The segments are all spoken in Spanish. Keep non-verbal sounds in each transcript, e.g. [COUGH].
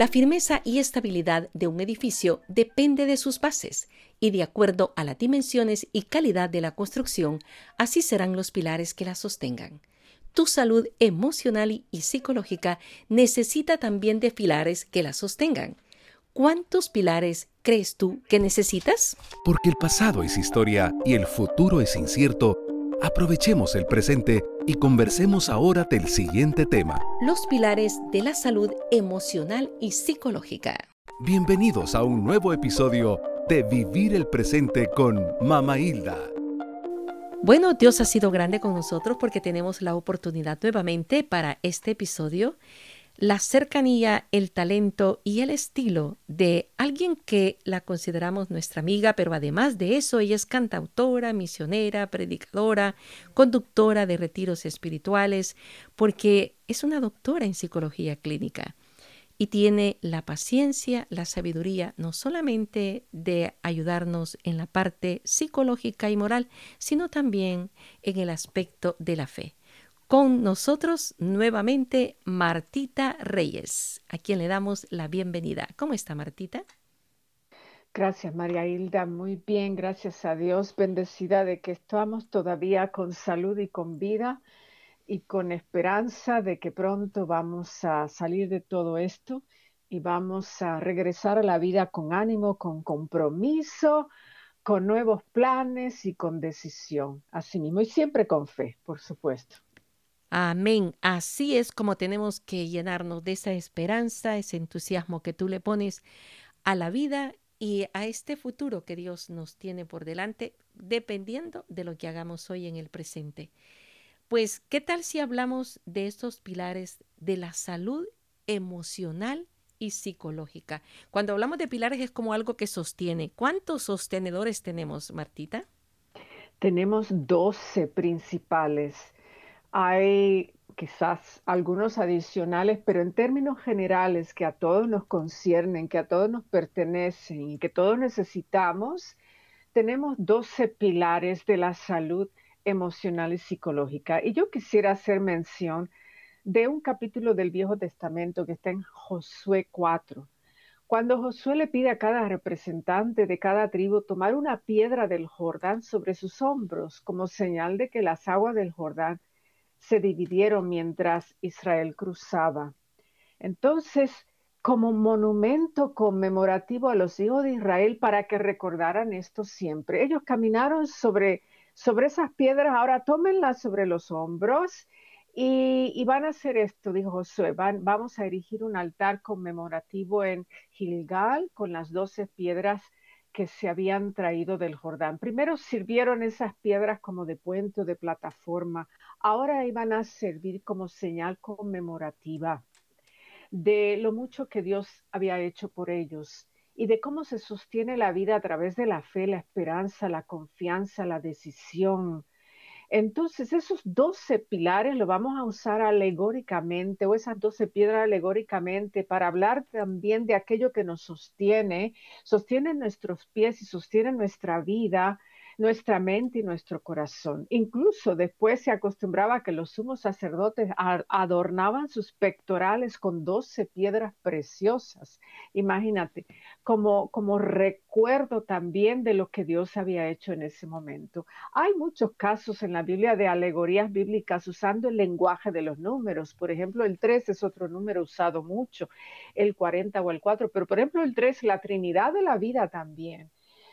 La firmeza y estabilidad de un edificio depende de sus bases y de acuerdo a las dimensiones y calidad de la construcción, así serán los pilares que la sostengan. Tu salud emocional y psicológica necesita también de pilares que la sostengan. ¿Cuántos pilares crees tú que necesitas? Porque el pasado es historia y el futuro es incierto, aprovechemos el presente y conversemos ahora del siguiente tema. Los pilares de la salud emocional y psicológica. Bienvenidos a un nuevo episodio de Vivir el Presente con Mama Hilda. Bueno, Dios ha sido grande con nosotros porque tenemos la oportunidad nuevamente para este episodio la cercanía, el talento y el estilo de alguien que la consideramos nuestra amiga, pero además de eso ella es cantautora, misionera, predicadora, conductora de retiros espirituales, porque es una doctora en psicología clínica y tiene la paciencia, la sabiduría, no solamente de ayudarnos en la parte psicológica y moral, sino también en el aspecto de la fe. Con nosotros nuevamente Martita Reyes, a quien le damos la bienvenida. ¿Cómo está Martita? Gracias María Hilda, muy bien, gracias a Dios, bendecida de que estamos todavía con salud y con vida y con esperanza de que pronto vamos a salir de todo esto y vamos a regresar a la vida con ánimo, con compromiso, con nuevos planes y con decisión, así mismo, y siempre con fe, por supuesto. Amén. Así es como tenemos que llenarnos de esa esperanza, ese entusiasmo que tú le pones a la vida y a este futuro que Dios nos tiene por delante, dependiendo de lo que hagamos hoy en el presente. Pues, ¿qué tal si hablamos de estos pilares de la salud emocional y psicológica? Cuando hablamos de pilares es como algo que sostiene. ¿Cuántos sostenedores tenemos, Martita? Tenemos 12 principales. Hay quizás algunos adicionales, pero en términos generales que a todos nos conciernen, que a todos nos pertenecen y que todos necesitamos, tenemos 12 pilares de la salud emocional y psicológica. Y yo quisiera hacer mención de un capítulo del Viejo Testamento que está en Josué 4. Cuando Josué le pide a cada representante de cada tribu tomar una piedra del Jordán sobre sus hombros como señal de que las aguas del Jordán se dividieron mientras Israel cruzaba. Entonces, como monumento conmemorativo a los hijos de Israel para que recordaran esto siempre. Ellos caminaron sobre, sobre esas piedras, ahora tómenlas sobre los hombros y, van a hacer esto, dijo Josué, van, vamos a erigir un altar conmemorativo en Gilgal con las doce piedras que se habían traído del Jordán. Primero sirvieron esas piedras como de puente o de plataforma, ahora iban a servir como señal conmemorativa de lo mucho que Dios había hecho por ellos y de cómo se sostiene la vida a través de la fe, la esperanza, la confianza, la decisión, entonces, esos 12 pilares lo vamos a usar alegóricamente o esas 12 piedras alegóricamente para hablar también de aquello que nos sostiene, sostiene nuestros pies y sostiene nuestra vida nuestra mente y nuestro corazón. Incluso después se acostumbraba que los sumos sacerdotes adornaban sus pectorales con doce piedras preciosas. Imagínate, como, como recuerdo también de lo que Dios había hecho en ese momento. Hay muchos casos en la Biblia de alegorías bíblicas usando el lenguaje de los números. Por ejemplo, el 3 es otro número usado mucho, el 40 o el 4, pero por ejemplo el 3, la Trinidad de la vida también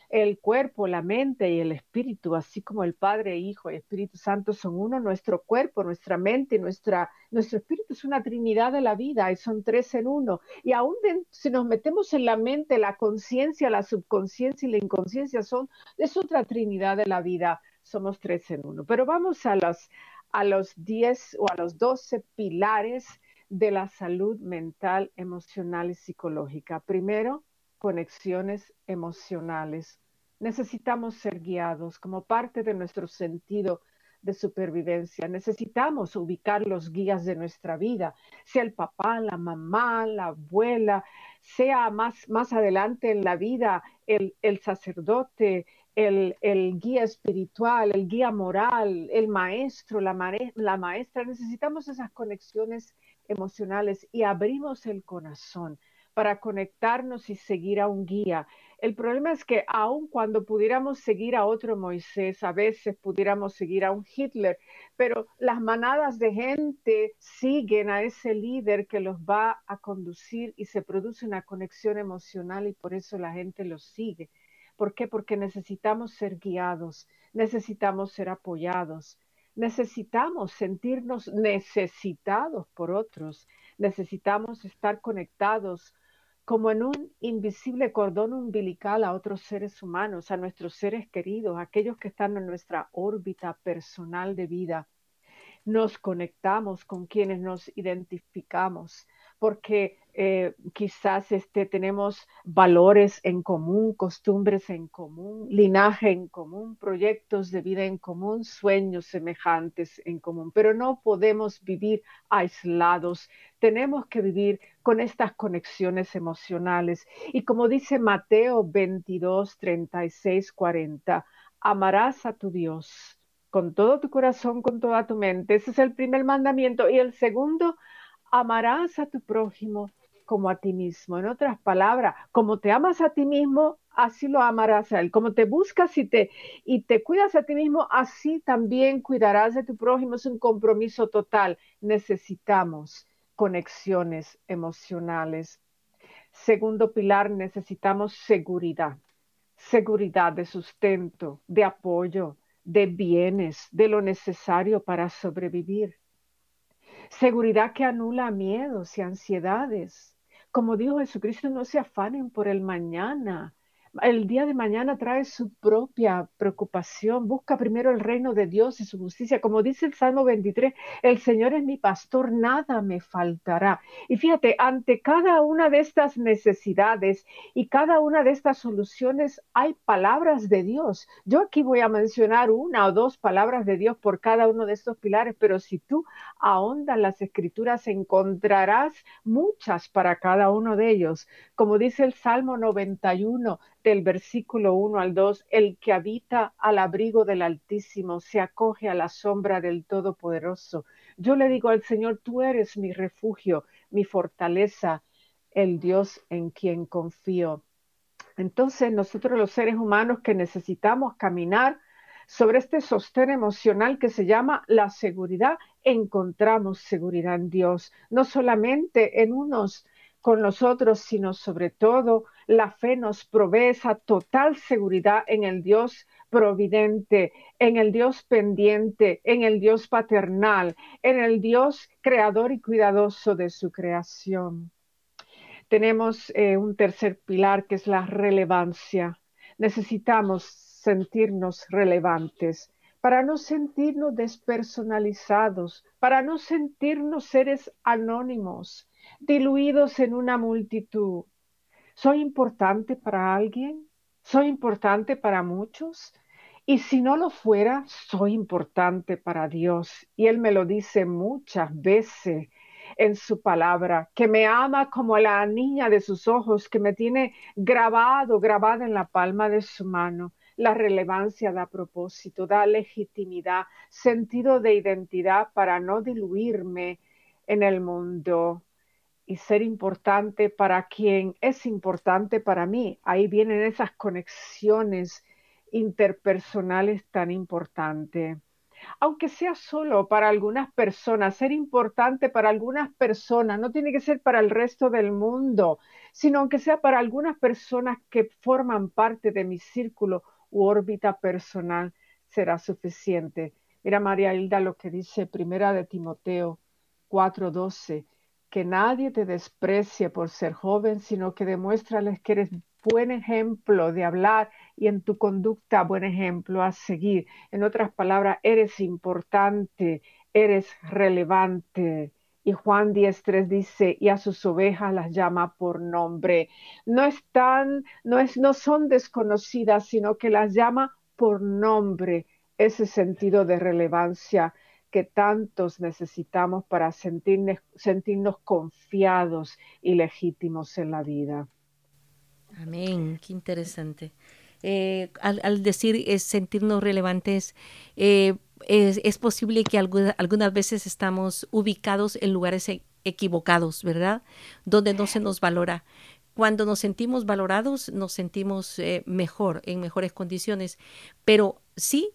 el cuerpo, la mente y el espíritu, así como el Padre, Hijo y Espíritu Santo son uno, nuestro cuerpo, nuestra mente, nuestra, nuestro espíritu es una trinidad de la vida y son tres en uno. Y aún si nos metemos en la mente, la conciencia, la subconsciencia y la inconsciencia son, es otra trinidad de la vida, somos tres en uno. Pero vamos a los, a los diez o a los doce pilares de la salud mental, emocional y psicológica. Primero, conexiones emocionales. Necesitamos ser guiados como parte de nuestro sentido de supervivencia. Necesitamos ubicar los guías de nuestra vida, sea el papá, la mamá, la abuela, sea más, más adelante en la vida el, sacerdote, el, guía espiritual, el guía moral, el maestro, la, la maestra. Necesitamos esas conexiones emocionales y abrimos el corazón para conectarnos y seguir a un guía. El problema es que aun cuando pudiéramos seguir a otro Moisés, a veces pudiéramos seguir a un Hitler, pero las manadas de gente siguen a ese líder que los va a conducir y se produce una conexión emocional y por eso la gente los sigue. ¿Por qué? Porque necesitamos ser guiados, necesitamos ser apoyados, necesitamos sentirnos necesitados por otros, necesitamos estar conectados como en un invisible cordón umbilical a otros seres humanos, a nuestros seres queridos, aquellos que están en nuestra órbita personal de vida. Nos conectamos con quienes nos identificamos, porque eh, quizás este, tenemos valores en común, costumbres en común, linaje en común, proyectos de vida en común, sueños semejantes en común, pero no podemos vivir aislados, tenemos que vivir con estas conexiones emocionales. Y como dice Mateo 22, 36, 40, amarás a tu Dios con todo tu corazón, con toda tu mente. Ese es el primer mandamiento. Y el segundo, amarás a tu prójimo como a ti mismo. En otras palabras, como te amas a ti mismo, así lo amarás a él. Como te buscas y te, y te cuidas a ti mismo, así también cuidarás de tu prójimo. Es un compromiso total. Necesitamos conexiones emocionales. Segundo pilar, necesitamos seguridad. Seguridad de sustento, de apoyo, de bienes, de lo necesario para sobrevivir. Seguridad que anula miedos y ansiedades. Como dijo Jesucristo, no se afanen por el mañana, el día de mañana trae su propia preocupación. Busca primero el reino de Dios y su justicia. Como dice el Salmo 23, el Señor es mi pastor, nada me faltará. Y fíjate, ante cada una de estas necesidades y cada una de estas soluciones hay palabras de Dios. Yo aquí voy a mencionar una o dos palabras de Dios por cada uno de estos pilares, pero si tú ahondas las escrituras encontrarás muchas para cada uno de ellos. Como dice el Salmo 91, del versículo 1 al 2, el que habita al abrigo del Altísimo se acoge a la sombra del Todopoderoso. Yo le digo al Señor, tú eres mi refugio, mi fortaleza, el Dios en quien confío. Entonces nosotros los seres humanos que necesitamos caminar sobre este sostén emocional que se llama la seguridad, encontramos seguridad en Dios, no solamente en unos con nosotros, sino sobre todo la fe nos provee esa total seguridad en el Dios providente, en el Dios pendiente, en el Dios paternal, en el Dios creador y cuidadoso de su creación. Tenemos eh, un tercer pilar que es la relevancia. Necesitamos sentirnos relevantes para no sentirnos despersonalizados, para no sentirnos seres anónimos, diluidos en una multitud. ¿Soy importante para alguien? ¿Soy importante para muchos? Y si no lo fuera, soy importante para Dios. Y Él me lo dice muchas veces en su palabra, que me ama como la niña de sus ojos, que me tiene grabado, grabada en la palma de su mano. La relevancia da propósito, da legitimidad, sentido de identidad para no diluirme en el mundo y ser importante para quien es importante para mí. Ahí vienen esas conexiones interpersonales tan importantes. Aunque sea solo para algunas personas, ser importante para algunas personas, no tiene que ser para el resto del mundo, sino aunque sea para algunas personas que forman parte de mi círculo u órbita personal, será suficiente. Mira María Hilda lo que dice Primera de Timoteo 4:12 que nadie te desprecie por ser joven, sino que demuéstrales que eres buen ejemplo de hablar y en tu conducta buen ejemplo a seguir. En otras palabras, eres importante, eres relevante. Y Juan 10.3 dice, y a sus ovejas las llama por nombre. No están, no, es, no son desconocidas, sino que las llama por nombre. Ese sentido de relevancia que tantos necesitamos para sentirnos, sentirnos confiados y legítimos en la vida. Amén, qué interesante. Eh, al, decir es sentirnos relevantes, eh, es, posible que algunas veces estamos ubicados en lugares equivocados, ¿verdad? Donde no se nos valora. Cuando nos sentimos valorados, nos sentimos eh, mejor, en mejores condiciones, pero sí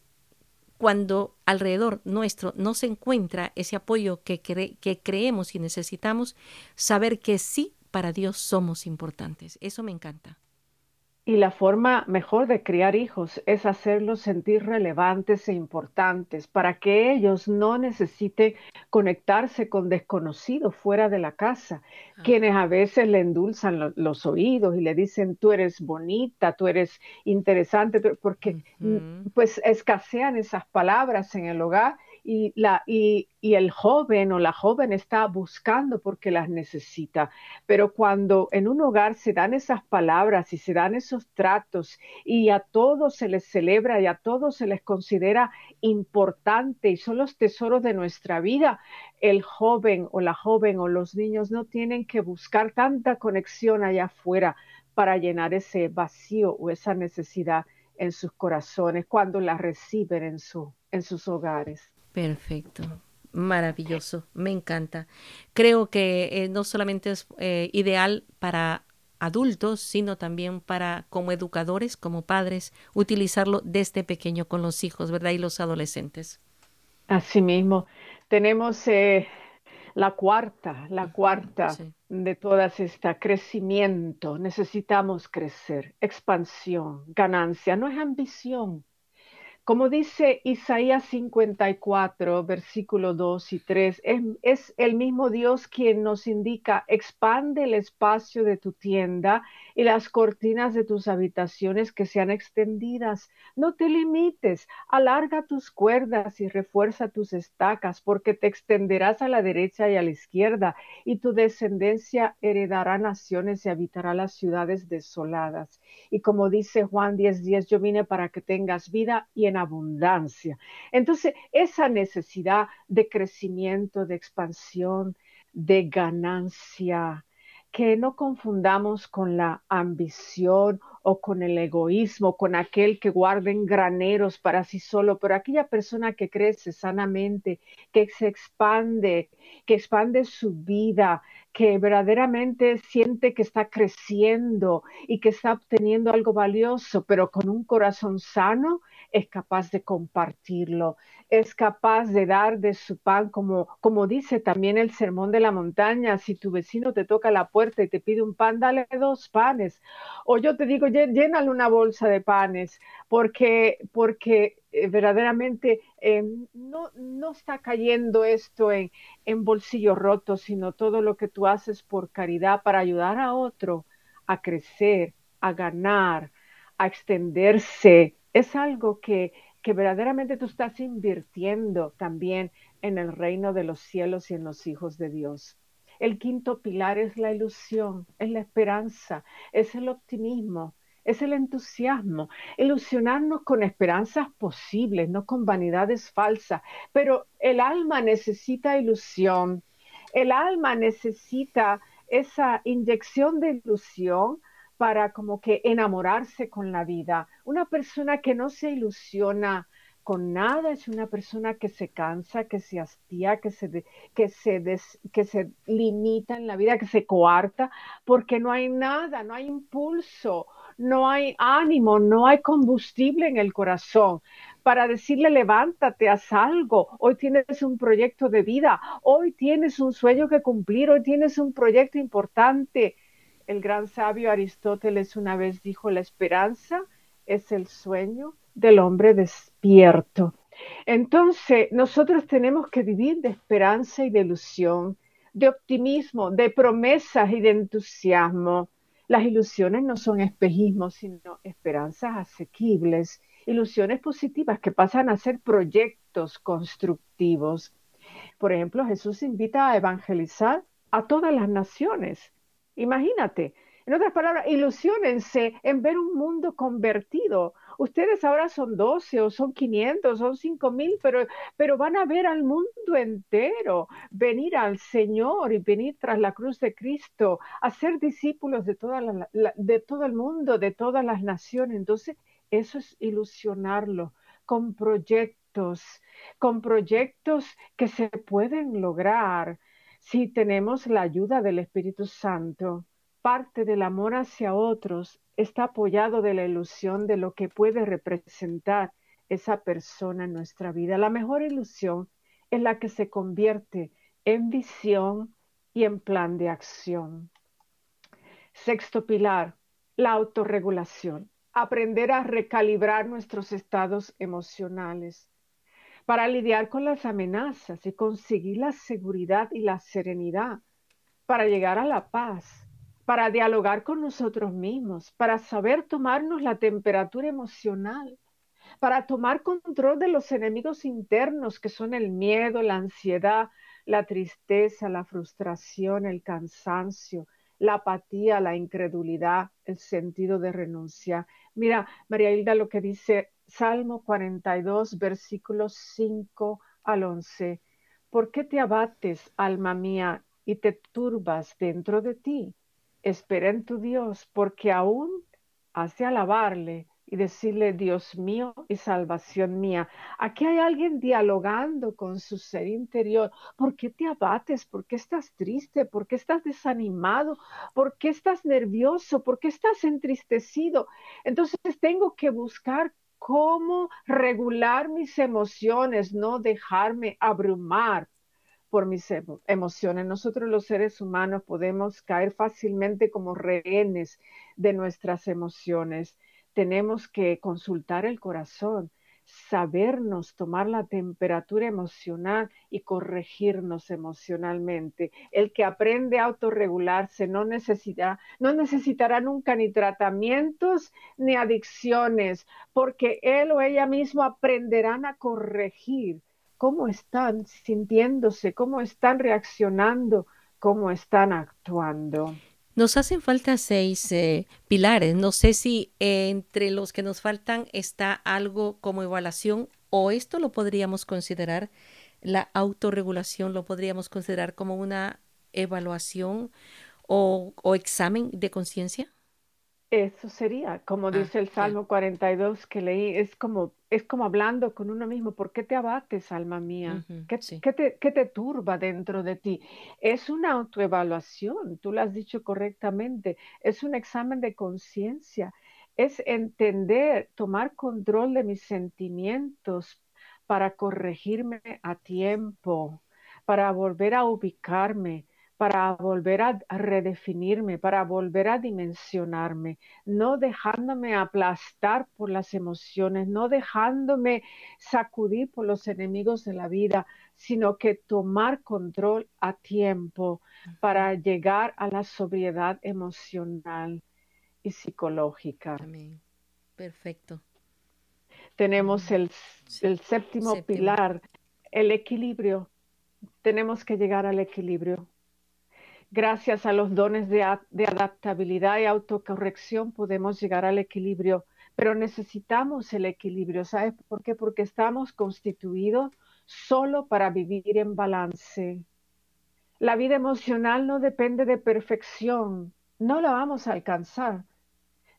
cuando alrededor nuestro no se encuentra ese apoyo que, que creemos y necesitamos, saber que sí, para Dios somos importantes. Eso me encanta. Y la forma mejor de criar hijos es hacerlos sentir relevantes e importantes para que ellos no necesiten conectarse con desconocidos fuera de la casa, ah. quienes a veces le endulzan los oídos y le dicen tú eres bonita, tú eres interesante, porque pues escasean esas palabras en el hogar y, la, y, y, el joven o la joven está buscando porque las necesita. Pero cuando en un hogar se dan esas palabras y se dan esos tratos y a todos se les celebra y a todos se les considera importante y son los tesoros de nuestra vida, el joven o la joven o los niños no tienen que buscar tanta conexión allá afuera para llenar ese vacío o esa necesidad en sus corazones cuando la reciben en, su, en sus hogares. Perfecto. Maravilloso, me encanta. Creo que eh, no solamente es eh, ideal para adultos, sino también para como educadores, como padres, utilizarlo desde pequeño con los hijos, ¿verdad? Y los adolescentes. Asimismo, tenemos eh, la cuarta, la cuarta de todas esta crecimiento. Necesitamos crecer, expansión, ganancia, no es ambición, como dice Isaías 54, versículo 2 y 3, es, es, el mismo Dios quien nos indica, expande el espacio de tu tienda y las cortinas de tus habitaciones que sean extendidas. No te limites, alarga tus cuerdas y refuerza tus estacas, porque te extenderás a la derecha y a la izquierda, y tu descendencia heredará naciones y habitará las ciudades desoladas. Y como dice Juan 10:10, 10, yo vine para que tengas vida y en abundancia. Entonces, esa necesidad de crecimiento, de expansión, de ganancia, que no confundamos con la ambición o con el egoísmo, con aquel que guarden graneros para sí solo, pero aquella persona que crece sanamente, que se expande, que expande su vida, que verdaderamente siente que está creciendo y que está obteniendo algo valioso, pero con un corazón sano, es capaz de compartirlo, es capaz de dar de su pan, como, como dice también el sermón de la montaña, si tu vecino te toca la puerta y te pide un pan, dale dos panes. O yo te digo, llénale una bolsa de panes, porque, porque eh, verdaderamente eh, no, no, está cayendo esto en, en bolsillos rotos, sino todo lo que tú haces por caridad para ayudar a otro a crecer, a ganar, a extenderse, es algo que, que verdaderamente tú estás invirtiendo también en el reino de los cielos y en los hijos de Dios. El quinto pilar es la ilusión, es la esperanza, es el optimismo, es el entusiasmo, ilusionarnos con esperanzas posibles, no con vanidades falsas. Pero el alma necesita ilusión, el alma necesita esa inyección de ilusión para como que enamorarse con la vida. Una persona que no se ilusiona con nada es una persona que se cansa, que se hastía, que se, que, se que se limita en la vida, que se coarta, porque no hay nada, no hay impulso, no hay ánimo, no hay combustible en el corazón para decirle levántate, haz algo, hoy tienes un proyecto de vida, hoy tienes un sueño que cumplir, hoy tienes un proyecto importante el gran sabio Aristóteles una vez dijo, la esperanza es el sueño del hombre despierto. Entonces, nosotros tenemos que vivir de esperanza y de ilusión, de optimismo, de promesas y de entusiasmo. Las ilusiones no son espejismos, sino esperanzas asequibles, ilusiones positivas que pasan a ser proyectos constructivos. Por ejemplo, Jesús invita a evangelizar a todas las naciones Imagínate. En otras palabras, ilusionense en ver un mundo convertido. Ustedes ahora son 12 o son 500, son 5000, pero, pero van a ver al mundo entero, venir al Señor y venir tras la cruz de Cristo, a ser discípulos de, toda de todo el mundo, de todas las naciones. Entonces, eso es ilusionarlo con proyectos, con proyectos que se pueden lograr, Si tenemos la ayuda del Espíritu Santo, parte del amor hacia otros está apoyado de la ilusión de lo que puede representar esa persona en nuestra vida. La mejor ilusión es la que se convierte en visión y en plan de acción. Sexto pilar, la autorregulación. Aprender a recalibrar nuestros estados emocionales para lidiar con las amenazas y conseguir la seguridad y la serenidad, para llegar a la paz, para dialogar con nosotros mismos, para saber tomarnos la temperatura emocional, para tomar control de los enemigos internos que son el miedo, la ansiedad, la tristeza, la frustración, el cansancio, la apatía, la incredulidad, el sentido de renuncia. Mira, María Hilda, lo que dice Salmo 42, versículos 5 al 11. ¿Por qué te abates, alma mía, y te turbas dentro de ti? Espera en tu Dios, porque aún has de alabarle y decirle, Dios mío y salvación mía. Aquí hay alguien dialogando con su ser interior. ¿Por qué te abates? ¿Por qué estás triste? ¿Por qué estás desanimado? ¿Por qué estás nervioso? ¿Por qué estás entristecido? Entonces tengo que buscar cómo regular mis emociones, no dejarme abrumar por mis emociones. Nosotros los seres humanos podemos caer fácilmente como rehenes de nuestras emociones. Tenemos que consultar el corazón, sabernos tomar la temperatura emocional y corregirnos emocionalmente. El que aprende a autorregularse no necesitará, no necesitará nunca ni tratamientos ni adicciones, porque él o ella mismo aprenderán a corregir cómo están sintiéndose, cómo están reaccionando, cómo están actuando. Nos hacen falta seis eh, pilares. No sé si entre los que nos faltan está algo como evaluación o esto lo podríamos considerar, la autorregulación lo podríamos considerar como una evaluación o examen de conciencia. Eso sería, como ah, dice el Salmo 42 que leí, es como, es como hablando con uno mismo, ¿por qué te abates, alma mía? ¿Qué, te, ¿Qué, te, turba dentro de ti? Es una autoevaluación, tú lo has dicho correctamente, es un examen de conciencia, es entender, tomar control de mis sentimientos para corregirme a tiempo, para volver a ubicarme, para volver a, redefinirme, para volver a dimensionarme, no dejándome aplastar por las emociones, no dejándome sacudir por los enemigos de la vida, sino que tomar control a tiempo para llegar a la sobriedad emocional y psicológica. Perfecto. Tenemos el, séptimo pilar, el equilibrio. Tenemos que llegar al equilibrio gracias a los dones de, adaptabilidad y autocorrección podemos llegar al equilibrio, pero necesitamos el equilibrio. ¿Sabes por qué? Porque estamos constituidos solo para vivir en balance. La vida emocional no depende de perfección, no la vamos a alcanzar.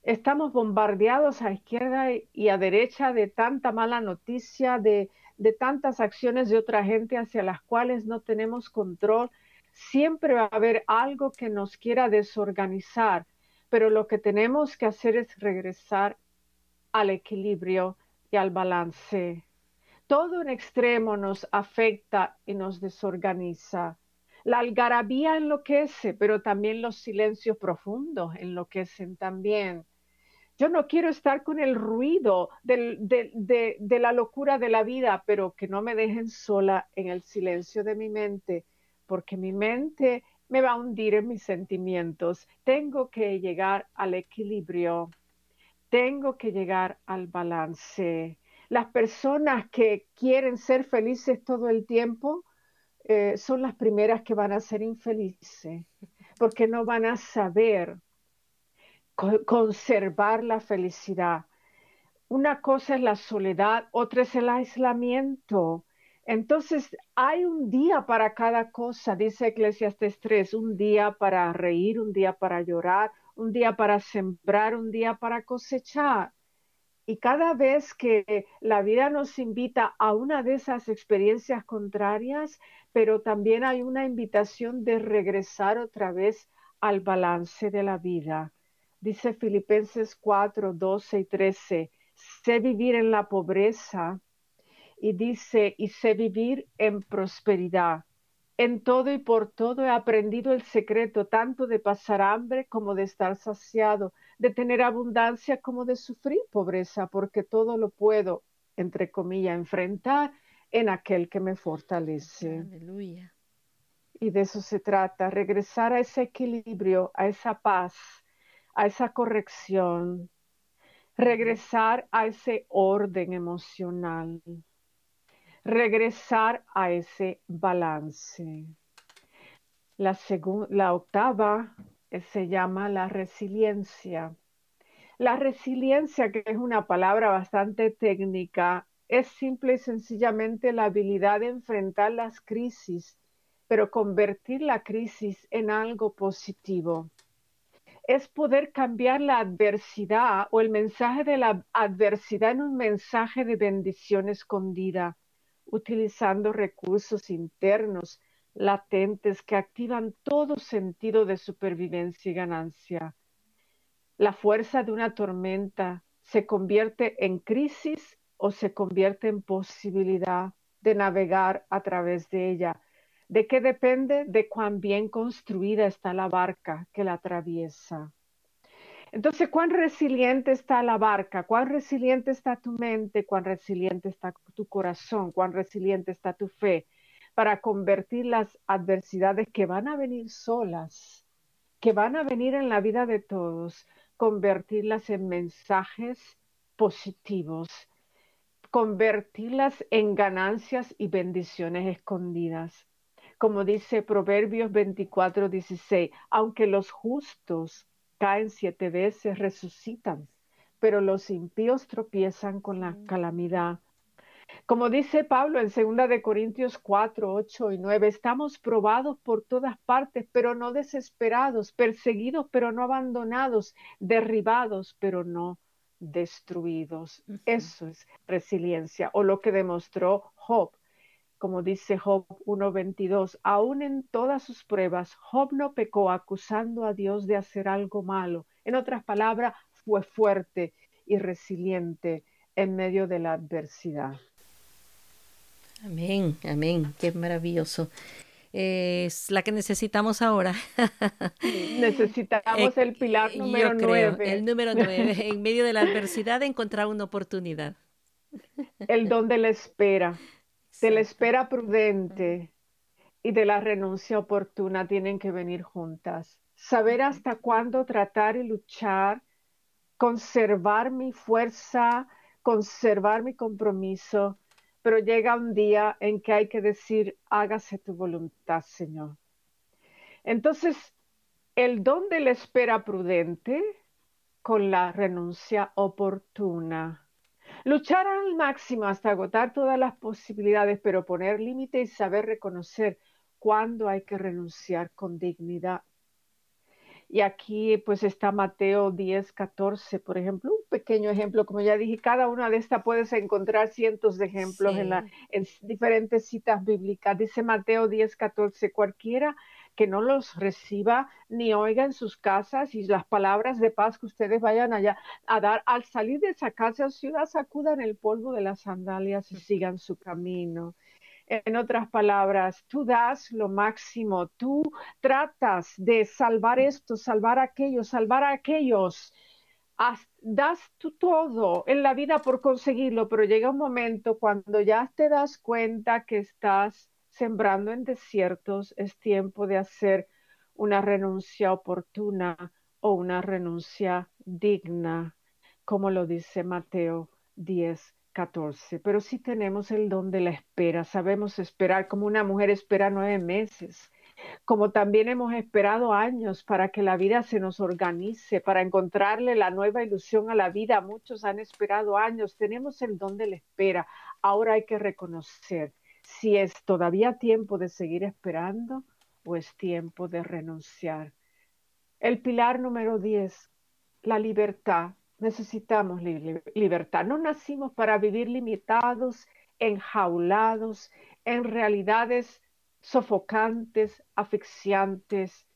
Estamos bombardeados a izquierda y a derecha de tanta mala noticia, de, de tantas acciones de otra gente hacia las cuales no tenemos control Siempre va a haber algo que nos quiera desorganizar, pero lo que tenemos que hacer es regresar al equilibrio y al balance. Todo en extremo nos afecta y nos desorganiza. La algarabía enloquece, pero también los silencios profundos enloquecen también. Yo no quiero estar con el ruido de, de, la locura de la vida, pero que no me dejen sola en el silencio de mi mente porque mi mente me va a hundir en mis sentimientos. Tengo que llegar al equilibrio, tengo que llegar al balance. Las personas que quieren ser felices todo el tiempo eh, son las primeras que van a ser infelices, porque no van a saber conservar la felicidad. Una cosa es la soledad, otra es el aislamiento. Entonces, hay un día para cada cosa, dice Eclesiastes 3, un día para reír, un día para llorar, un día para sembrar, un día para cosechar. Y cada vez que la vida nos invita a una de esas experiencias contrarias, pero también hay una invitación de regresar otra vez al balance de la vida. Dice Filipenses 4, 12 y 13, sé vivir en la pobreza y dice, y sé vivir en prosperidad. En todo y por todo he aprendido el secreto tanto de pasar hambre como de estar saciado, de tener abundancia como de sufrir pobreza, porque todo lo puedo, entre comillas, enfrentar en aquel que me fortalece. Aleluya. Y de eso se trata, regresar a ese equilibrio, a esa paz, a esa corrección, regresar a ese orden emocional regresar a ese balance. La, la octava eh, se llama la resiliencia. La resiliencia, que es una palabra bastante técnica, es simple y sencillamente la habilidad de enfrentar las crisis, pero convertir la crisis en algo positivo. Es poder cambiar la adversidad o el mensaje de la adversidad en un mensaje de bendición escondida utilizando recursos internos latentes que activan todo sentido de supervivencia y ganancia. La fuerza de una tormenta se convierte en crisis o se convierte en posibilidad de navegar a través de ella. ¿De qué depende? De cuán bien construida está la barca que la atraviesa. Entonces, ¿cuán resiliente está la barca? ¿Cuán resiliente está tu mente? ¿Cuán resiliente está tu corazón? ¿Cuán resiliente está tu fe? Para convertir las adversidades que van a venir solas, que van a venir en la vida de todos, convertirlas en mensajes positivos, convertirlas en ganancias y bendiciones escondidas. Como dice Proverbios 24, 16, aunque los justos caen siete veces, resucitan, pero los impíos tropiezan con la calamidad. Como dice Pablo en 2 de Corintios 4, 8 y 9, estamos probados por todas partes, pero no desesperados, perseguidos, pero no abandonados, derribados, pero no destruidos. Eso es resiliencia, o lo que demostró Job como dice Job 1.22, aún en todas sus pruebas, Job no pecó acusando a Dios de hacer algo malo. En otras palabras, fue fuerte y resiliente en medio de la adversidad. Amén, amén, qué maravilloso. Es la que necesitamos ahora. necesitamos el [LAUGHS] pilar número nueve. El número nueve, en medio de la adversidad, encontrar una oportunidad. El don de la espera de la espera prudente y de la renuncia oportuna tienen que venir juntas. Saber hasta cuándo tratar y luchar, conservar mi fuerza, conservar mi compromiso, pero llega un día en que hay que decir, hágase tu voluntad, Señor. Entonces, el don de la espera prudente con la renuncia oportuna Luchar al máximo hasta agotar todas las posibilidades, pero poner límite y saber reconocer cuándo hay que renunciar con dignidad. Y aquí pues está Mateo 10, 14, por ejemplo, un pequeño ejemplo, como ya dije, cada una de estas puedes encontrar cientos de ejemplos en, la, en diferentes citas bíblicas. Dice Mateo 10, 14, cualquiera que no los reciba ni oiga en sus casas y las palabras de paz que ustedes vayan allá a dar al salir de esa casa o ciudad sacudan el polvo de las sandalias y sigan su camino. En otras palabras, tú das lo máximo, tú tratas de salvar esto, salvar aquello, salvar a aquellos. das tú todo en la vida por conseguirlo, pero llega un momento cuando ya te das cuenta que estás sembrando en desiertos, es tiempo de hacer una renuncia oportuna o una renuncia digna, como lo dice Mateo 10, 14. Pero si tenemos el don de la espera, sabemos esperar como una mujer espera nueve meses, como también hemos esperado años para que la vida se nos organice, para encontrarle la nueva ilusión a la vida. Muchos han esperado años, tenemos el don de la espera. Ahora hay que reconocer si es todavía tiempo de seguir esperando o es tiempo de renunciar. El pilar número 10, la libertad Necesitamos libertad. No nacimos para vivir limitados, enjaulados, en realidades sofocantes, asfixiantes.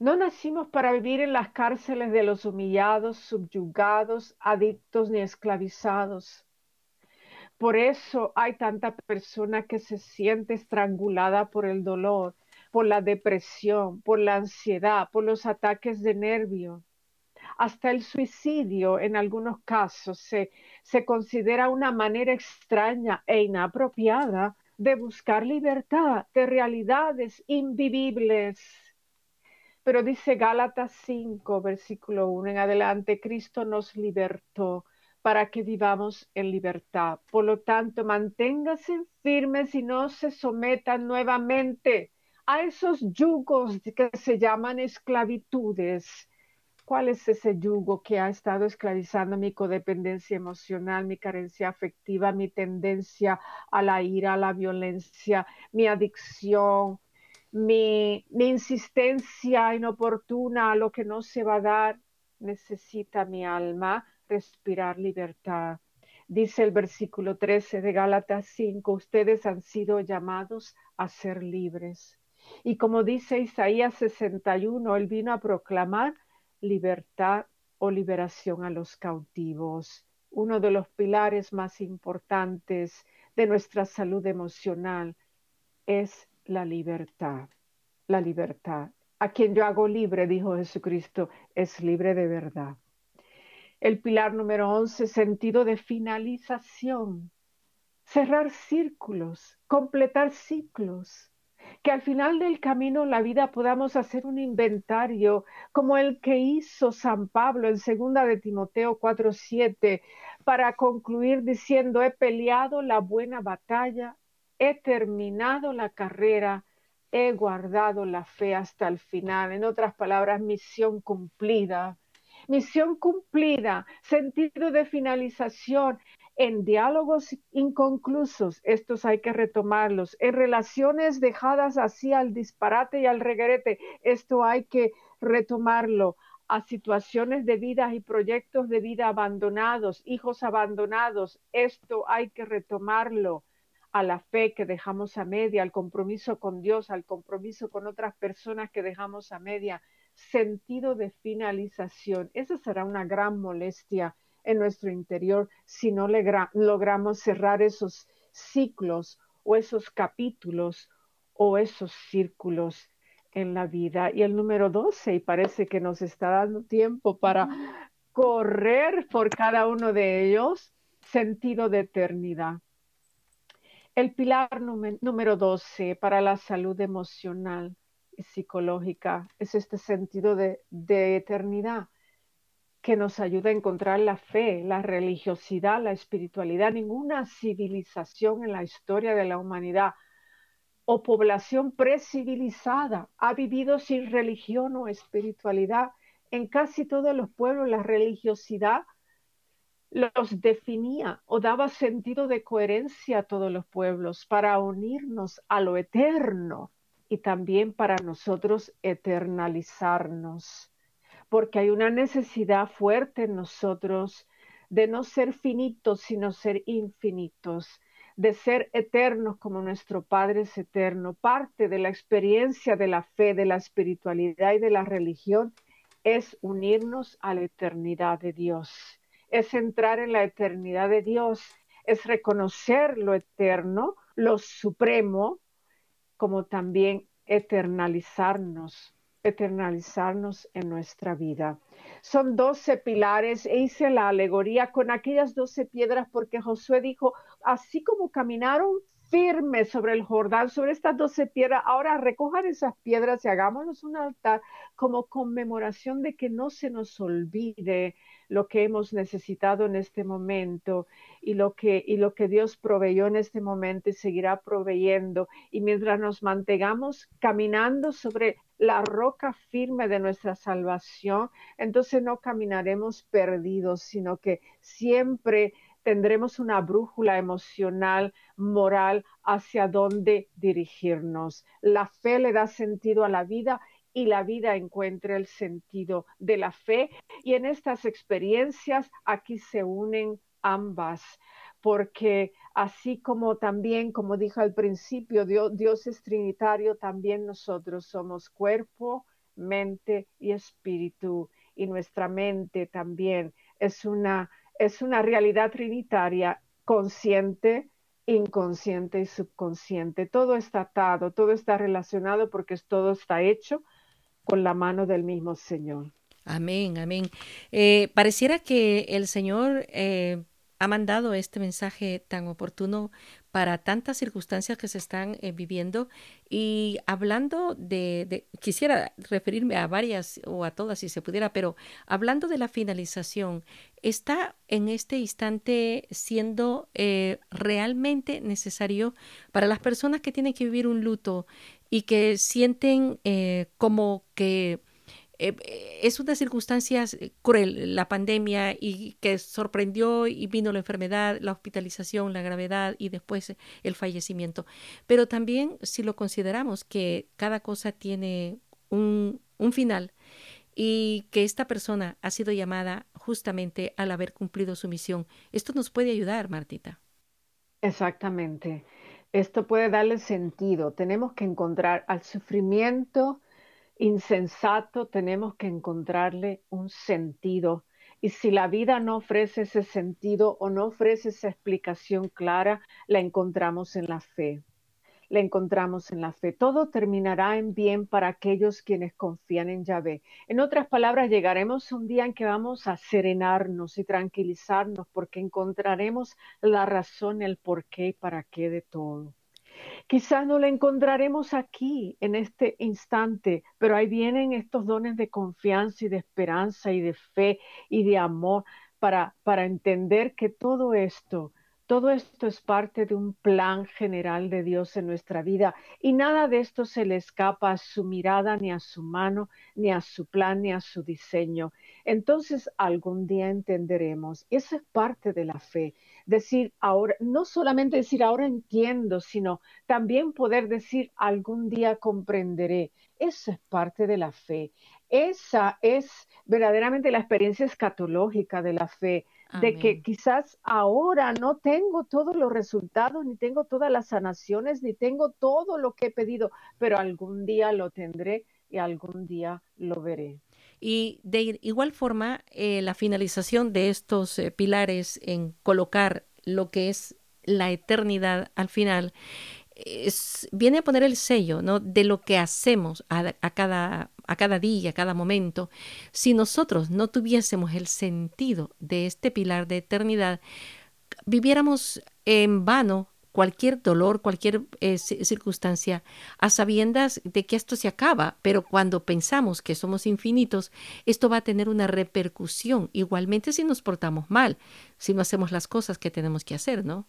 No nacimos para vivir en las cárceles de los humillados, subyugados, adictos ni esclavizados. Por eso hay tanta persona que se siente estrangulada por el dolor, por la depresión, por la ansiedad, por los ataques de nervio. Hasta el suicidio en algunos casos se, se considera una manera extraña e inapropiada de buscar libertad de realidades invivibles. Pero dice Gálatas 5, versículo 1 en adelante, Cristo nos libertó para que vivamos en libertad. Por lo tanto, manténgase firmes y no se sometan nuevamente a esos yugos que se llaman esclavitudes cuál es ese yugo que ha estado esclavizando mi codependencia emocional, mi carencia afectiva, mi tendencia a la ira, a la violencia, mi adicción, mi, insistencia inoportuna a lo que no se va a dar. Necesita mi alma respirar libertad. Dice el versículo 13 de Gálatas 5, ustedes han sido llamados a ser libres. Y como dice Isaías 61, él vino a proclamar libertad o liberación a los cautivos, uno de los pilares más importantes de nuestra salud emocional es la libertad. La libertad. A quien yo hago libre, dijo Jesucristo, es libre de verdad. El pilar número 11, sentido de finalización. Cerrar círculos, completar ciclos que al final del camino la vida podamos hacer un inventario como el que hizo San Pablo en segunda de Timoteo 4:7 para concluir diciendo he peleado la buena batalla, he terminado la carrera, he guardado la fe hasta el final. En otras palabras, misión cumplida. Misión cumplida, sentido de finalización, en diálogos inconclusos, estos hay que retomarlos, en relaciones dejadas así al disparate y al regrete, esto hay que retomarlo, a situaciones de vida y proyectos de vida abandonados, hijos abandonados, esto hay que retomarlo. A la fe que dejamos a media, al compromiso con Dios, al compromiso con otras personas que dejamos a media, sentido de finalización. Esa será una gran molestia en nuestro interior si no logramos cerrar esos ciclos o esos capítulos o esos círculos en la vida. Y el número 12, y parece que nos está dando tiempo para correr por cada uno de ellos, sentido de eternidad. El pilar número 12 para la salud emocional psicológica es este sentido de, de eternidad que nos ayuda a encontrar la fe, la religiosidad, la espiritualidad. Ninguna civilización en la historia de la humanidad o población precivilizada ha vivido sin religión o espiritualidad. En casi todos los pueblos la religiosidad los definía o daba sentido de coherencia a todos los pueblos para unirnos a lo eterno y también para nosotros eternalizarnos porque hay una necesidad fuerte en nosotros de no ser finitos, sino ser infinitos, de ser eternos como nuestro Padre es eterno. Parte de la experiencia de la fe, de la espiritualidad y de la religión es unirnos a la eternidad de Dios, es entrar en la eternidad de Dios, es reconocer lo eterno, lo supremo, como también eternalizarnos eternalizarnos en nuestra vida. Son doce pilares e hice la alegoría con aquellas doce piedras porque Josué dijo, así como caminaron firmes sobre el Jordán, sobre estas doce piedras, ahora recojan esas piedras y hagámonos un altar como conmemoración de que no se nos olvide lo que hemos necesitado en este momento y lo que, y lo que Dios proveyó en este momento y seguirá proveyendo. Y mientras nos mantengamos caminando sobre la roca firme de nuestra salvación, entonces no caminaremos perdidos, sino que siempre tendremos una brújula emocional, moral, hacia dónde dirigirnos. La fe le da sentido a la vida y la vida encuentre el sentido de la fe. Y en estas experiencias aquí se unen ambas, porque así como también, como dije al principio, Dios, Dios es trinitario, también nosotros somos cuerpo, mente y espíritu. Y nuestra mente también es una, es una realidad trinitaria consciente, inconsciente y subconsciente. Todo está atado, todo está relacionado porque todo está hecho con la mano del mismo Señor. Amén, amén. Eh, pareciera que el Señor eh, ha mandado este mensaje tan oportuno para tantas circunstancias que se están eh, viviendo. Y hablando de, quisiera referirme a varias o a todas si se pudiera, pero hablando de la finalización, ¿está en este instante siendo realmente necesario para las personas que tienen que vivir un luto y que sienten eh, como que eh, es una circunstancia cruel la pandemia y que sorprendió y vino la enfermedad, la hospitalización, la gravedad y después el fallecimiento. Pero también si lo consideramos que cada cosa tiene un, un final y que esta persona ha sido llamada justamente al haber cumplido su misión, esto nos puede ayudar, Martita. Exactamente. Esto puede darle sentido. Tenemos que encontrar al sufrimiento insensato, tenemos que encontrarle un sentido. Y si la vida no ofrece ese sentido o no ofrece esa explicación clara, la encontramos en la fe le encontramos en la fe. Todo terminará en bien para aquellos quienes confían en Yahvé. En otras palabras, llegaremos un día en que vamos a serenarnos y tranquilizarnos porque encontraremos la razón, el por qué y para qué de todo. Quizás no la encontraremos aquí, en este instante, pero ahí vienen estos dones de confianza y de esperanza y de fe y de amor para, para entender que todo esto todo esto es parte de un plan general de Dios en nuestra vida y nada de esto se le escapa a su mirada, ni a su mano, ni a su plan, ni a su diseño. Entonces algún día entenderemos. Eso es parte de la fe. Decir ahora, no solamente decir ahora entiendo, sino también poder decir algún día comprenderé. Eso es parte de la fe. Esa es verdaderamente la experiencia escatológica de la fe de que quizás ahora no tengo todos los resultados, ni tengo todas las sanaciones, ni tengo todo lo que he pedido, pero algún día lo tendré y algún día lo veré. Y de igual forma, eh, la finalización de estos eh, pilares en colocar lo que es la eternidad al final, viene a poner el sello ¿no? de lo que hacemos a, cada, a cada día, a cada momento. Si nosotros no tuviésemos el sentido de este pilar de eternidad, viviéramos en vano cualquier dolor, cualquier eh, circunstancia, a sabiendas de que esto se acaba, pero cuando pensamos que somos infinitos, esto va a tener una repercusión, igualmente si nos portamos mal, si no hacemos las cosas que tenemos que hacer, ¿no?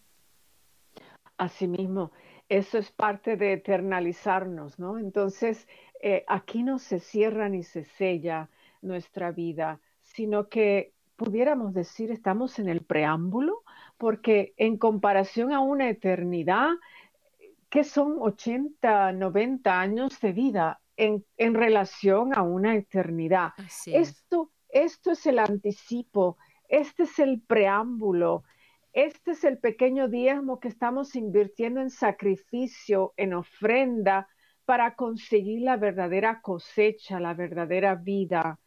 Asimismo, eso es parte de eternalizarnos, ¿no? Entonces, eh, aquí no se cierra ni se sella nuestra vida, sino que pudiéramos decir estamos en el preámbulo, porque en comparación a una eternidad, que son 80, 90 años de vida en, en relación a una eternidad. Esto, esto es el anticipo, este es el preámbulo, este es el pequeño diezmo que estamos invirtiendo en sacrificio, en ofrenda, para conseguir la verdadera cosecha, la verdadera vida.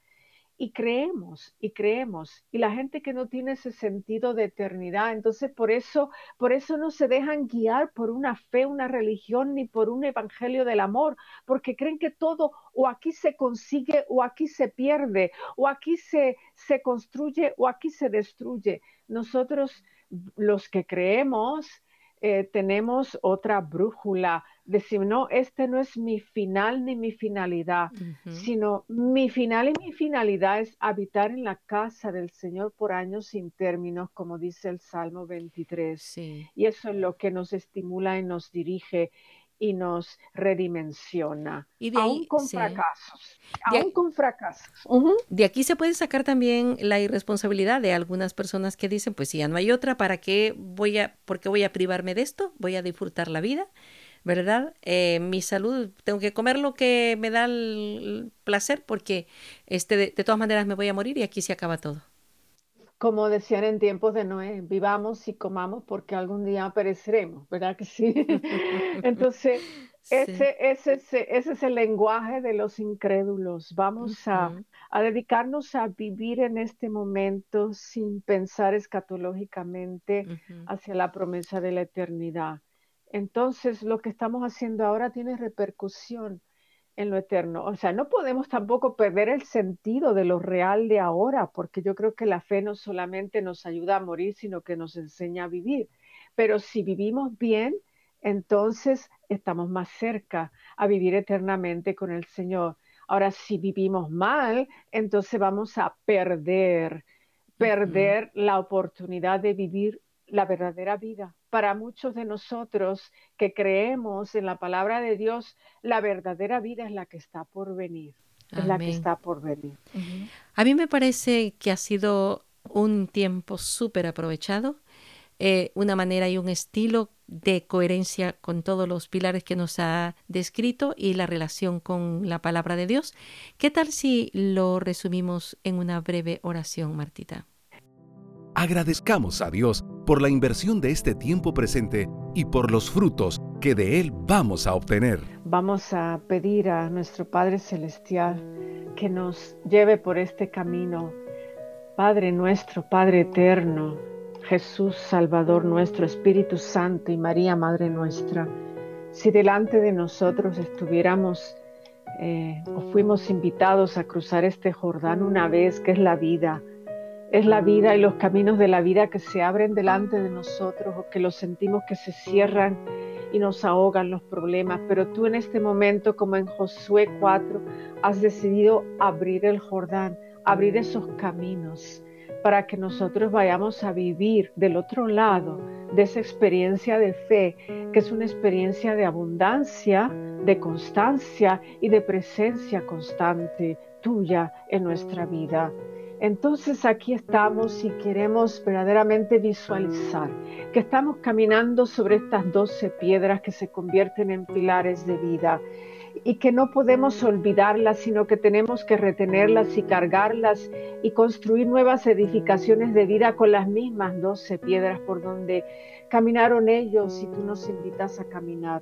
Y creemos, y creemos. Y la gente que no tiene ese sentido de eternidad, entonces por eso, por eso no se dejan guiar por una fe, una religión, ni por un evangelio del amor, porque creen que todo o aquí se consigue o aquí se pierde, o aquí se, se construye o aquí se destruye. Nosotros los que creemos eh, tenemos otra brújula, decir, no, este no es mi final ni mi finalidad, sino mi final y mi finalidad es habitar en la casa del Señor por años sin términos, como dice el Salmo 23. Y eso es lo que nos estimula y nos dirige y nos redimensiona, y de aún con fracasos, aún con fracasos. De aquí se puede sacar también la irresponsabilidad de algunas personas que dicen, pues si ya no hay otra, ¿para qué voy a, por qué voy a privarme de esto? Voy a disfrutar la vida, ¿verdad? Eh, mi salud, tengo que comer lo que me da el placer porque este, de, todas maneras me voy a morir y aquí se acaba todo. Como decían en tiempos de Noé, vivamos y comamos porque algún día pereceremos, ¿verdad que sí? [LAUGHS] Entonces, [LAUGHS] ese, ese, ese, es el lenguaje de los incrédulos. Vamos a, a dedicarnos a vivir en este momento sin pensar escatológicamente hacia la promesa de la eternidad. Entonces, lo que estamos haciendo ahora tiene repercusión en lo eterno. O sea, no podemos tampoco perder el sentido de lo real de ahora, porque yo creo que la fe no solamente nos ayuda a morir, sino que nos enseña a vivir. Pero si vivimos bien, entonces estamos más cerca a vivir eternamente con el Señor. Ahora, si vivimos mal, entonces vamos a perder, perder la oportunidad de vivir la verdadera vida. Para muchos de nosotros que creemos en la palabra de Dios, la verdadera vida es la que está por venir. Es la que está por venir. A mí me parece que ha sido un tiempo súper aprovechado, eh, una manera y un estilo de coherencia con todos los pilares que nos ha descrito y la relación con la palabra de Dios. ¿Qué tal si lo resumimos en una breve oración, Martita? Agradezcamos a Dios por la inversión de este tiempo presente y por los frutos que de Él vamos a obtener. Vamos a pedir a nuestro Padre Celestial que nos lleve por este camino. Padre nuestro, Padre eterno, Jesús Salvador nuestro, Espíritu Santo y María Madre nuestra, si delante de nosotros estuviéramos eh, o fuimos invitados a cruzar este Jordán una vez, que es la vida, es la vida y los caminos de la vida que se abren delante de nosotros o que los sentimos que se cierran y nos ahogan los problemas. Pero tú en este momento, como en Josué 4, has decidido abrir el Jordán, abrir esos caminos para que nosotros vayamos a vivir del otro lado de esa experiencia de fe, que es una experiencia de abundancia, de constancia y de presencia constante tuya en nuestra vida. Entonces aquí estamos y queremos verdaderamente visualizar que estamos caminando sobre estas doce piedras que se convierten en pilares de vida y que no podemos olvidarlas, sino que tenemos que retenerlas y cargarlas y construir nuevas edificaciones de vida con las mismas doce piedras por donde caminaron ellos y tú nos invitas a caminar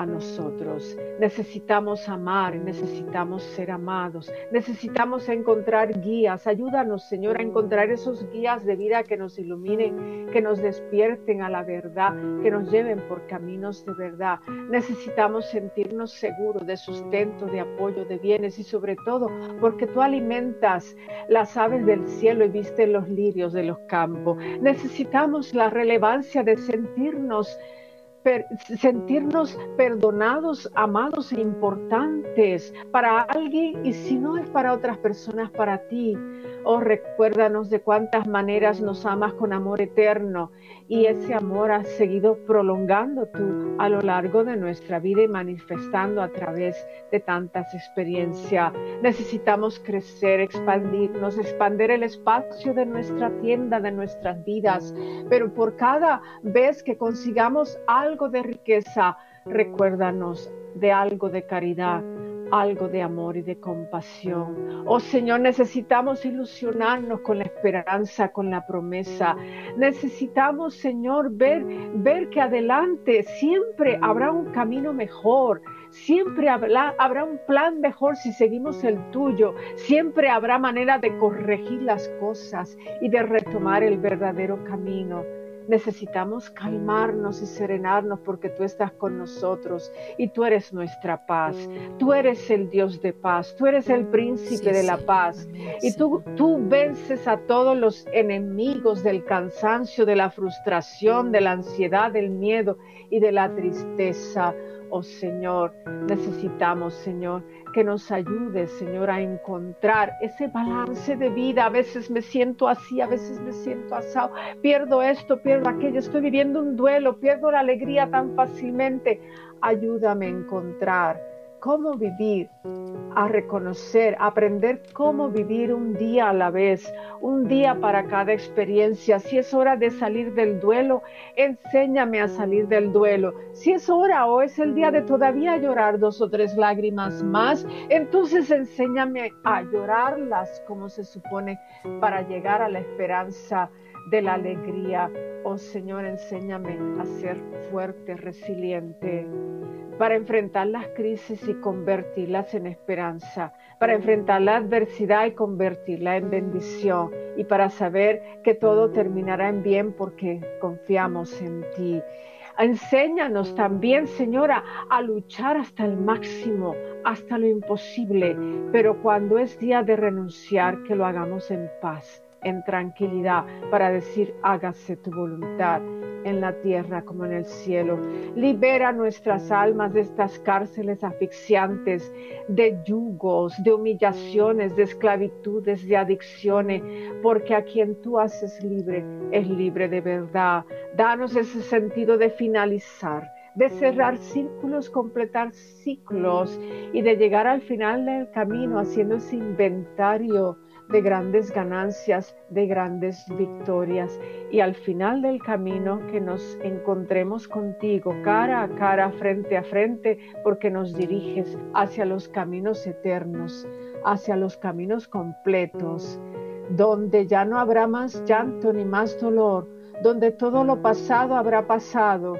a nosotros. Necesitamos amar, necesitamos ser amados, necesitamos encontrar guías. Ayúdanos, Señor, a encontrar esos guías de vida que nos iluminen, que nos despierten a la verdad, que nos lleven por caminos de verdad. Necesitamos sentirnos seguros de sustento, de apoyo, de bienes y sobre todo porque tú alimentas las aves del cielo y viste los lirios de los campos. Necesitamos la relevancia de sentirnos sentirnos perdonados, amados e importantes para alguien y si no es para otras personas, para ti. Oh, recuérdanos de cuántas maneras nos amas con amor eterno y ese amor ha seguido prolongando tú a lo largo de nuestra vida y manifestando a través de tantas experiencias. Necesitamos crecer, expandirnos, expandir el espacio de nuestra tienda, de nuestras vidas, pero por cada vez que consigamos algo de riqueza, recuérdanos de algo de caridad algo de amor y de compasión. Oh Señor, necesitamos ilusionarnos con la esperanza, con la promesa. Necesitamos, Señor, ver, ver que adelante siempre habrá un camino mejor. Siempre habrá un plan mejor si seguimos el tuyo. Siempre habrá manera de corregir las cosas y de retomar el verdadero camino necesitamos calmarnos y serenarnos porque tú estás con nosotros y tú eres nuestra paz. Tú eres el Dios de paz, tú eres el príncipe de la paz y tú, tú vences a todos los enemigos del cansancio, de la frustración, de la ansiedad, del miedo y de la tristeza. Oh Señor, necesitamos, Señor, que nos ayude, Señor, a encontrar ese balance de vida. A veces me siento así, a veces me siento asado, pierdo esto, pierdo aquello, estoy viviendo un duelo, pierdo la alegría tan fácilmente. Ayúdame a encontrar cómo vivir, a reconocer, aprender cómo vivir un día a la vez, un día para cada experiencia. Si es hora de salir del duelo, enséñame a salir del duelo. Si es hora o es el día de todavía llorar dos o tres lágrimas más, entonces enséñame a llorarlas como se supone para llegar a la esperanza de la alegría. Oh Señor, enséñame a ser fuerte, resiliente, para enfrentar las crisis y convertirlas en esperanza, para enfrentar la adversidad y convertirla en bendición, y para saber que todo terminará en bien porque confiamos en ti. Enséñanos también, Señora, a luchar hasta el máximo, hasta lo imposible, pero cuando es día de renunciar, que lo hagamos en paz en tranquilidad para decir, hágase tu voluntad en la tierra como en el cielo. Libera nuestras almas de estas cárceles asfixiantes, de yugos, de humillaciones, de esclavitudes, de adicciones, porque a quien tú haces libre es libre de verdad. Danos ese sentido de finalizar de cerrar círculos, completar ciclos y de llegar al final del camino haciendo ese inventario de grandes ganancias, de grandes victorias. Y al final del camino que nos encontremos contigo cara a cara, frente a frente, porque nos diriges hacia los caminos eternos, hacia los caminos completos, donde ya no habrá más llanto ni más dolor, donde todo lo pasado habrá pasado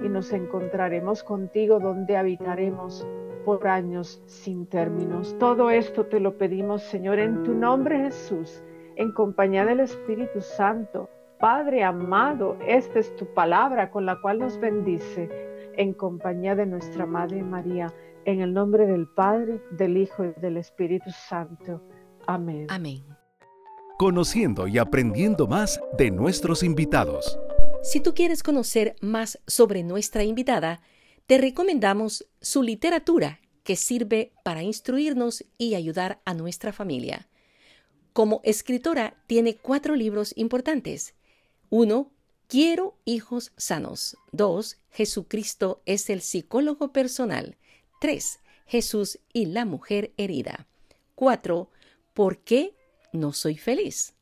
y nos encontraremos contigo donde habitaremos por años sin términos. Todo esto te lo pedimos, Señor, en tu nombre Jesús, en compañía del Espíritu Santo. Padre amado, esta es tu palabra con la cual nos bendice, en compañía de nuestra Madre María, en el nombre del Padre, del Hijo y del Espíritu Santo. Amén. Amén. Conociendo y aprendiendo más de nuestros invitados. Si tú quieres conocer más sobre nuestra invitada, te recomendamos su literatura que sirve para instruirnos y ayudar a nuestra familia. Como escritora tiene cuatro libros importantes. 1. Quiero hijos sanos. 2. Jesucristo es el psicólogo personal. 3. Jesús y la mujer herida. 4. ¿Por qué no soy feliz?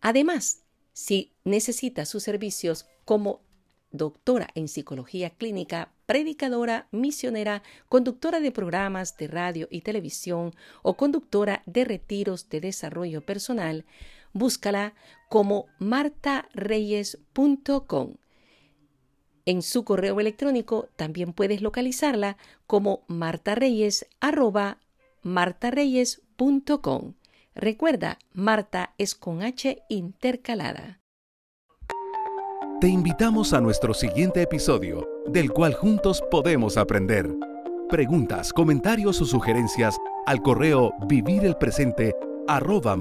Además, si necesita sus servicios como doctora en psicología clínica, predicadora, misionera, conductora de programas de radio y televisión o conductora de retiros de desarrollo personal, búscala como martareyes.com. En su correo electrónico también puedes localizarla como martareyes.com. Recuerda, Marta es con H intercalada. Te invitamos a nuestro siguiente episodio, del cual juntos podemos aprender. Preguntas, comentarios o sugerencias al correo vivirelpresente arroba